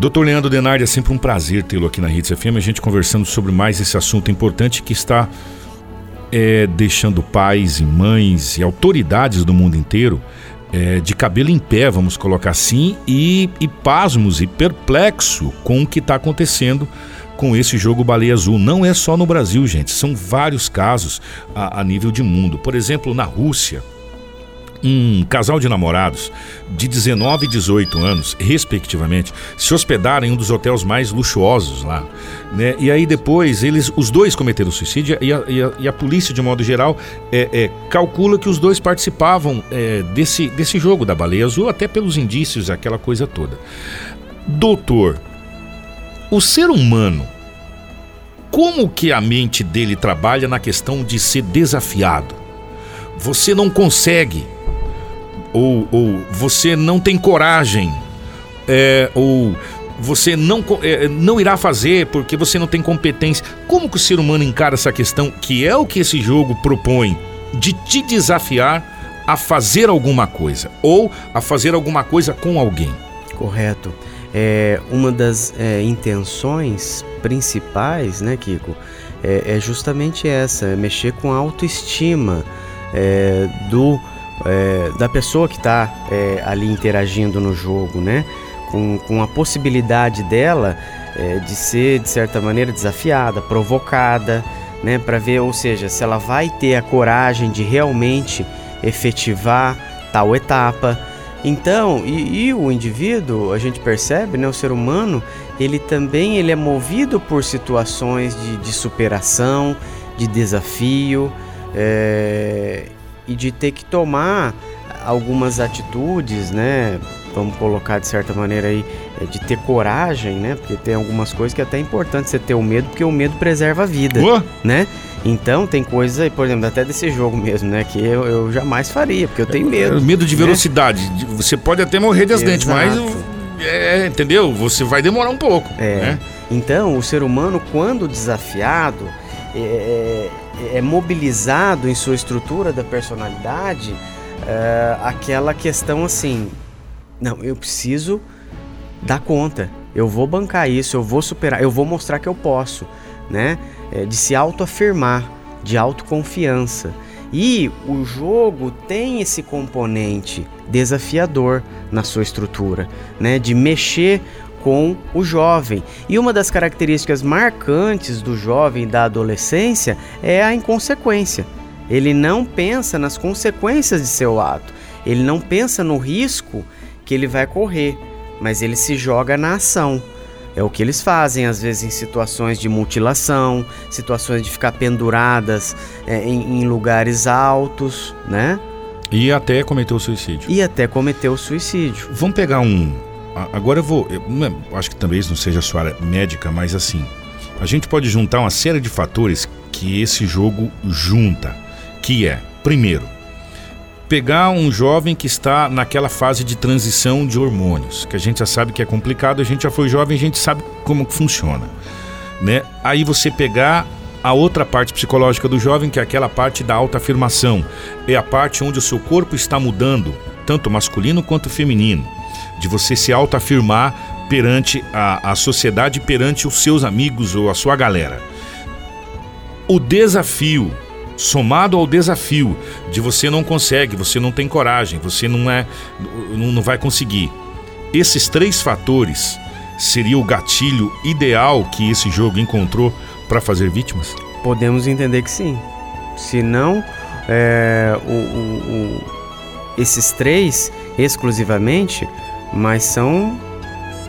Doutor Leandro Denardi, é sempre um prazer tê-lo aqui na Hits FM, a gente conversando sobre mais esse assunto importante que está é, deixando pais e mães e autoridades do mundo inteiro é, de cabelo em pé, vamos colocar assim, e, e pasmos e perplexo com o que está acontecendo com esse jogo Baleia Azul. Não é só no Brasil, gente, são vários casos a, a nível de mundo. Por exemplo, na Rússia, um casal de namorados de 19 e 18 anos, respectivamente, se hospedaram em um dos hotéis mais luxuosos lá. Né? E aí depois eles, os dois cometeram suicídio e a, e a, e a polícia, de modo geral, é, é, calcula que os dois participavam é, desse, desse jogo da baleia azul, até pelos indícios, aquela coisa toda. Doutor, o ser humano, como que a mente dele trabalha na questão de ser desafiado? Você não consegue ou, ou você não tem coragem, é, ou você não, é, não irá fazer porque você não tem competência. Como que o ser humano encara essa questão, que é o que esse jogo propõe, de te desafiar a fazer alguma coisa, ou a fazer alguma coisa com alguém? Correto. É, uma das é, intenções principais, né, Kiko, é, é justamente essa, é mexer com a autoestima é, do é, da pessoa que está é, ali interagindo no jogo, né? Com, com a possibilidade dela é, de ser, de certa maneira, desafiada, provocada, né? Para ver, ou seja, se ela vai ter a coragem de realmente efetivar tal etapa. Então, e, e, o indivíduo, a gente percebe, né, o ser humano, ele também ele é movido por situações de, de superação, de desafio, é, e de ter que tomar algumas atitudes, né? Vamos colocar de certa maneira aí, é, de ter coragem, né? Porque tem algumas coisas que é até importante você ter o medo, porque o medo preserva a vida, né? Então tem coisas aí, por exemplo, até desse jogo mesmo, né? Que eu, eu jamais faria, porque eu tenho é, medo. Medo de né? velocidade. Você pode até morrer de acidente, mas. É, entendeu? Você vai demorar um pouco. É. Né? Então, o ser humano, quando desafiado, é, é, é mobilizado em sua estrutura da personalidade é, aquela questão assim: não, eu preciso dar conta, eu vou bancar isso, eu vou superar, eu vou mostrar que eu posso, né? É, de se autoafirmar, de autoconfiança. E o jogo tem esse componente desafiador na sua estrutura, né? De mexer com o jovem. E uma das características marcantes do jovem da adolescência é a inconsequência. Ele não pensa nas consequências de seu ato, ele não pensa no risco que ele vai correr, mas ele se joga na ação. É o que eles fazem, às vezes, em situações de mutilação, situações de ficar penduradas é, em, em lugares altos, né? E até cometer o suicídio. E até cometer o suicídio. Vamos pegar um, Agora eu vou. Eu, acho que talvez não seja a sua área médica, mas assim. A gente pode juntar uma série de fatores que esse jogo junta. Que é, primeiro, pegar um jovem que está naquela fase de transição de hormônios, que a gente já sabe que é complicado, a gente já foi jovem, a gente sabe como funciona. Né? Aí você pegar a outra parte psicológica do jovem, que é aquela parte da autoafirmação. É a parte onde o seu corpo está mudando, tanto masculino quanto feminino de você se autoafirmar perante a, a sociedade, perante os seus amigos ou a sua galera. O desafio, somado ao desafio de você não consegue, você não tem coragem, você não é, não, vai conseguir. Esses três fatores seria o gatilho ideal que esse jogo encontrou para fazer vítimas? Podemos entender que sim. Se não, é, o, o, esses três exclusivamente mas são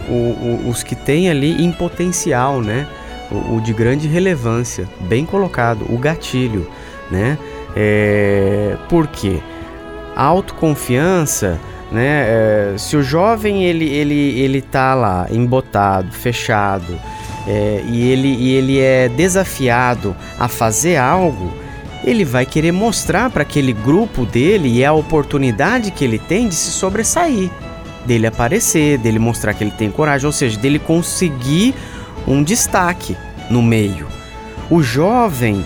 o, o, os que têm ali em potencial, né? O, o, de grande relevância, bem colocado, o gatilho, né? É, por quê? Autoconfiança, né? É, se o jovem ele ele ele tá lá embotado, fechado, é, e ele e ele é desafiado a fazer algo, ele vai querer mostrar para aquele grupo dele e é a oportunidade que ele tem de se sobressair dele aparecer, dele mostrar que ele tem coragem, ou seja, dele conseguir um destaque no meio. O jovem,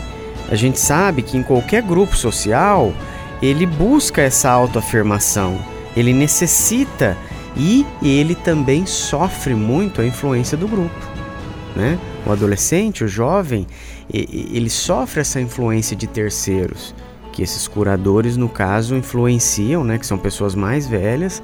a gente sabe que em qualquer grupo social, ele busca essa autoafirmação, ele necessita e ele também sofre muito a influência do grupo. Né? O adolescente, o jovem, ele sofre essa influência de terceiros, que esses curadores, no caso, influenciam, né? que são pessoas mais velhas,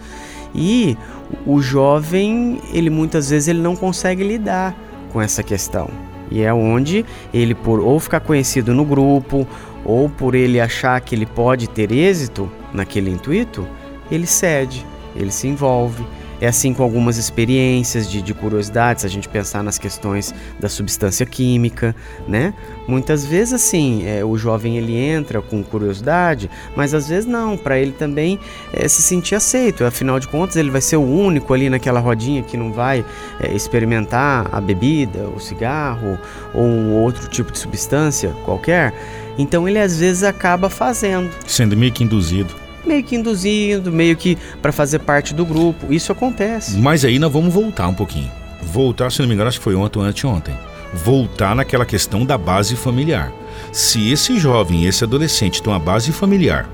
e o jovem, ele muitas vezes ele não consegue lidar com essa questão. E é onde ele, por ou ficar conhecido no grupo, ou por ele achar que ele pode ter êxito naquele intuito, ele cede, ele se envolve é assim com algumas experiências de, de curiosidades, a gente pensar nas questões da substância química, né? Muitas vezes assim, é, o jovem ele entra com curiosidade, mas às vezes não, para ele também é, se sentir aceito. Afinal de contas, ele vai ser o único ali naquela rodinha que não vai é, experimentar a bebida, o cigarro ou um outro tipo de substância qualquer. Então ele às vezes acaba fazendo. Sendo meio que induzido meio que induzindo, meio que para fazer parte do grupo. Isso acontece. Mas aí nós vamos voltar um pouquinho. Voltar, se não me engano, acho que foi ontem ou anteontem. Voltar naquela questão da base familiar. Se esse jovem, esse adolescente tem uma base familiar,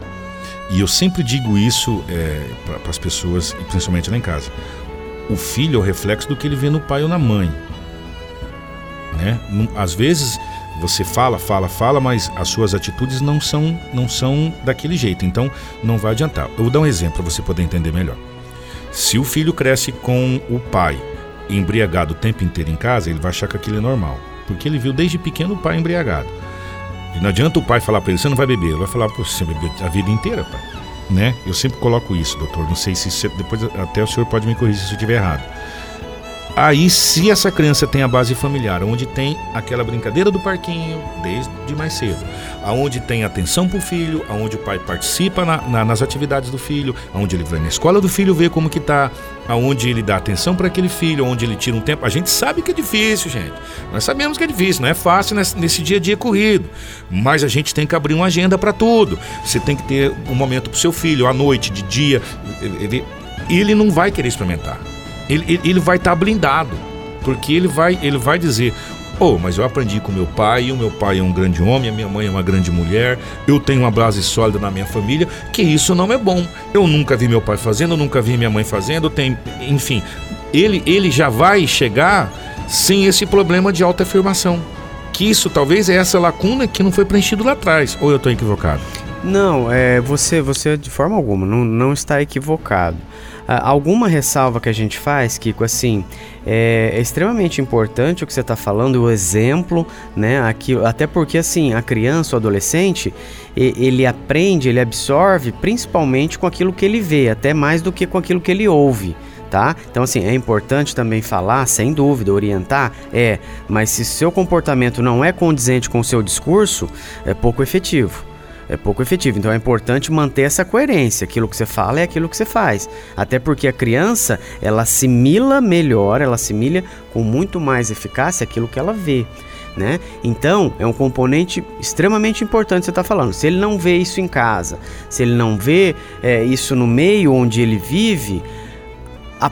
e eu sempre digo isso é, para as pessoas, principalmente lá em casa, o filho é o reflexo do que ele vê no pai ou na mãe. Né? Às vezes você fala, fala, fala, mas as suas atitudes não são, não são daquele jeito. Então, não vai adiantar. Eu vou dar um exemplo para você poder entender melhor. Se o filho cresce com o pai embriagado o tempo inteiro em casa, ele vai achar que aquilo é normal. Porque ele viu desde pequeno o pai embriagado. E não adianta o pai falar para ele, você não vai beber. Ele vai falar, você bebeu a vida inteira, pai. Né? Eu sempre coloco isso, doutor. Não sei se depois até o senhor pode me corrigir se eu estiver errado. Aí, se essa criança tem a base familiar, onde tem aquela brincadeira do parquinho desde mais cedo, aonde tem atenção para o filho, aonde o pai participa na, na, nas atividades do filho, aonde ele vai na escola do filho ver como que tá, aonde ele dá atenção para aquele filho, aonde ele tira um tempo. A gente sabe que é difícil, gente. Nós sabemos que é difícil, não é fácil nesse, nesse dia a dia corrido. Mas a gente tem que abrir uma agenda para tudo. Você tem que ter um momento para seu filho, à noite, de dia. Ele, ele não vai querer experimentar ele, ele vai estar tá blindado. Porque ele vai, ele vai dizer: Oh, mas eu aprendi com meu pai, o meu pai é um grande homem, a minha mãe é uma grande mulher, eu tenho uma base sólida na minha família, que isso não é bom. Eu nunca vi meu pai fazendo, eu nunca vi minha mãe fazendo, tem, enfim, ele, ele já vai chegar sem esse problema de autoafirmação. Que isso talvez é essa lacuna que não foi preenchido lá atrás, ou eu estou equivocado? Não, é, você, você de forma alguma não, não está equivocado. Ah, alguma ressalva que a gente faz, Kiko, assim, é, é extremamente importante o que você está falando, o exemplo, né? Aqui, até porque, assim, a criança, o adolescente, ele aprende, ele absorve principalmente com aquilo que ele vê, até mais do que com aquilo que ele ouve. Tá? Então, assim, é importante também falar, sem dúvida, orientar, é, mas se seu comportamento não é condizente com o seu discurso, é pouco efetivo é pouco efetivo. Então é importante manter essa coerência. Aquilo que você fala é aquilo que você faz. Até porque a criança, ela assimila melhor, ela assimila com muito mais eficácia aquilo que ela vê. Né? Então, é um componente extremamente importante você está falando. Se ele não vê isso em casa, se ele não vê é, isso no meio onde ele vive, a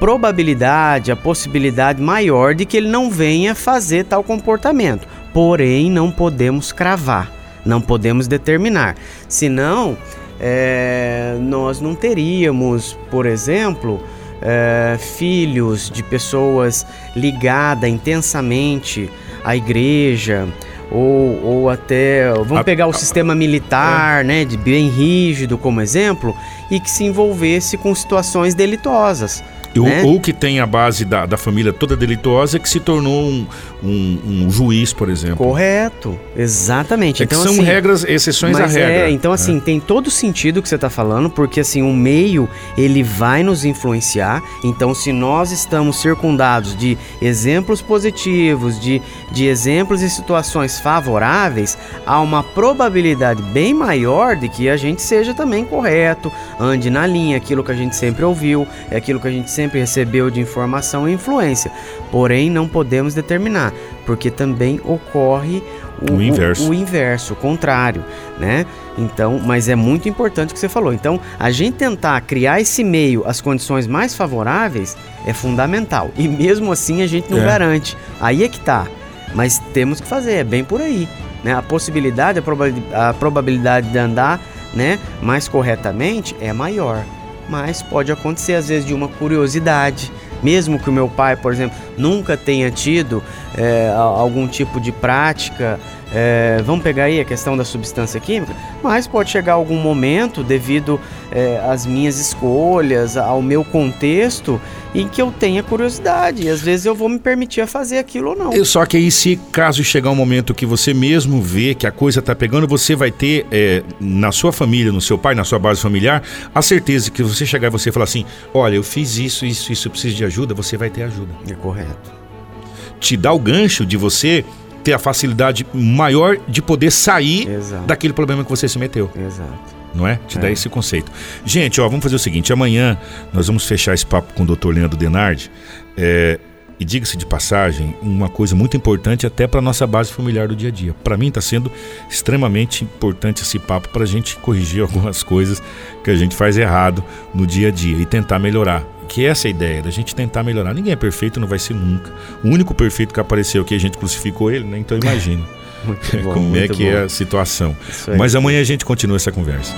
probabilidade, a possibilidade maior de que ele não venha fazer tal comportamento. Porém, não podemos cravar. Não podemos determinar. Senão, é, nós não teríamos, por exemplo, é, filhos de pessoas ligadas intensamente à igreja, ou, ou até. Vamos pegar o sistema militar, é. né, de bem rígido como exemplo, e que se envolvesse com situações delitosas. Né? Ou, que tem a base da, da família toda delituosa que se tornou um, um, um juiz, por exemplo. Correto, exatamente. É então, são assim, regras, exceções à regra. É, então assim, é. tem todo sentido o que você está falando, porque assim, o meio, ele vai nos influenciar. Então, se nós estamos circundados de exemplos positivos, de, de exemplos e situações favoráveis, há uma probabilidade bem maior de que a gente seja também correto, ande na linha, aquilo que a gente sempre ouviu, é aquilo que a gente sempre sempre recebeu de informação e influência. Porém, não podemos determinar, porque também ocorre o, o inverso, o, o, inverso, o contrário, né? Então, mas é muito importante o que você falou. Então, a gente tentar criar esse meio, as condições mais favoráveis, é fundamental. E mesmo assim a gente não é. garante. Aí é que tá. Mas temos que fazer, é bem por aí. Né? A possibilidade, a probabilidade, a probabilidade de andar né, mais corretamente é maior. Mas pode acontecer às vezes de uma curiosidade. Mesmo que o meu pai, por exemplo, nunca tenha tido é, algum tipo de prática é, vamos pegar aí a questão da substância química, mas pode chegar algum momento, devido é, às minhas escolhas, ao meu contexto, em que eu tenha curiosidade. E às vezes eu vou me permitir a fazer aquilo ou não. Só que aí, se caso chegar um momento que você mesmo vê que a coisa está pegando, você vai ter é, na sua família, no seu pai, na sua base familiar, a certeza que você chegar e você falar assim: olha, eu fiz isso, isso, isso, eu preciso de ajuda, você vai ter ajuda. É correto. Te dá o gancho de você ter a facilidade maior de poder sair Exato. daquele problema que você se meteu. Exato. Não é? Te é. dá esse conceito. Gente, ó, vamos fazer o seguinte: amanhã nós vamos fechar esse papo com o Dr. Leandro Denardi. É, e diga-se de passagem, uma coisa muito importante até para nossa base familiar do dia a dia. Para mim está sendo extremamente importante esse papo para a gente corrigir algumas coisas que a gente faz errado no dia a dia e tentar melhorar que essa é a ideia, da gente tentar melhorar. Ninguém é perfeito, não vai ser nunca. O único perfeito que apareceu aqui, a gente crucificou ele, né? Então imagina bom, como é que bom. é a situação. Mas amanhã a gente continua essa conversa.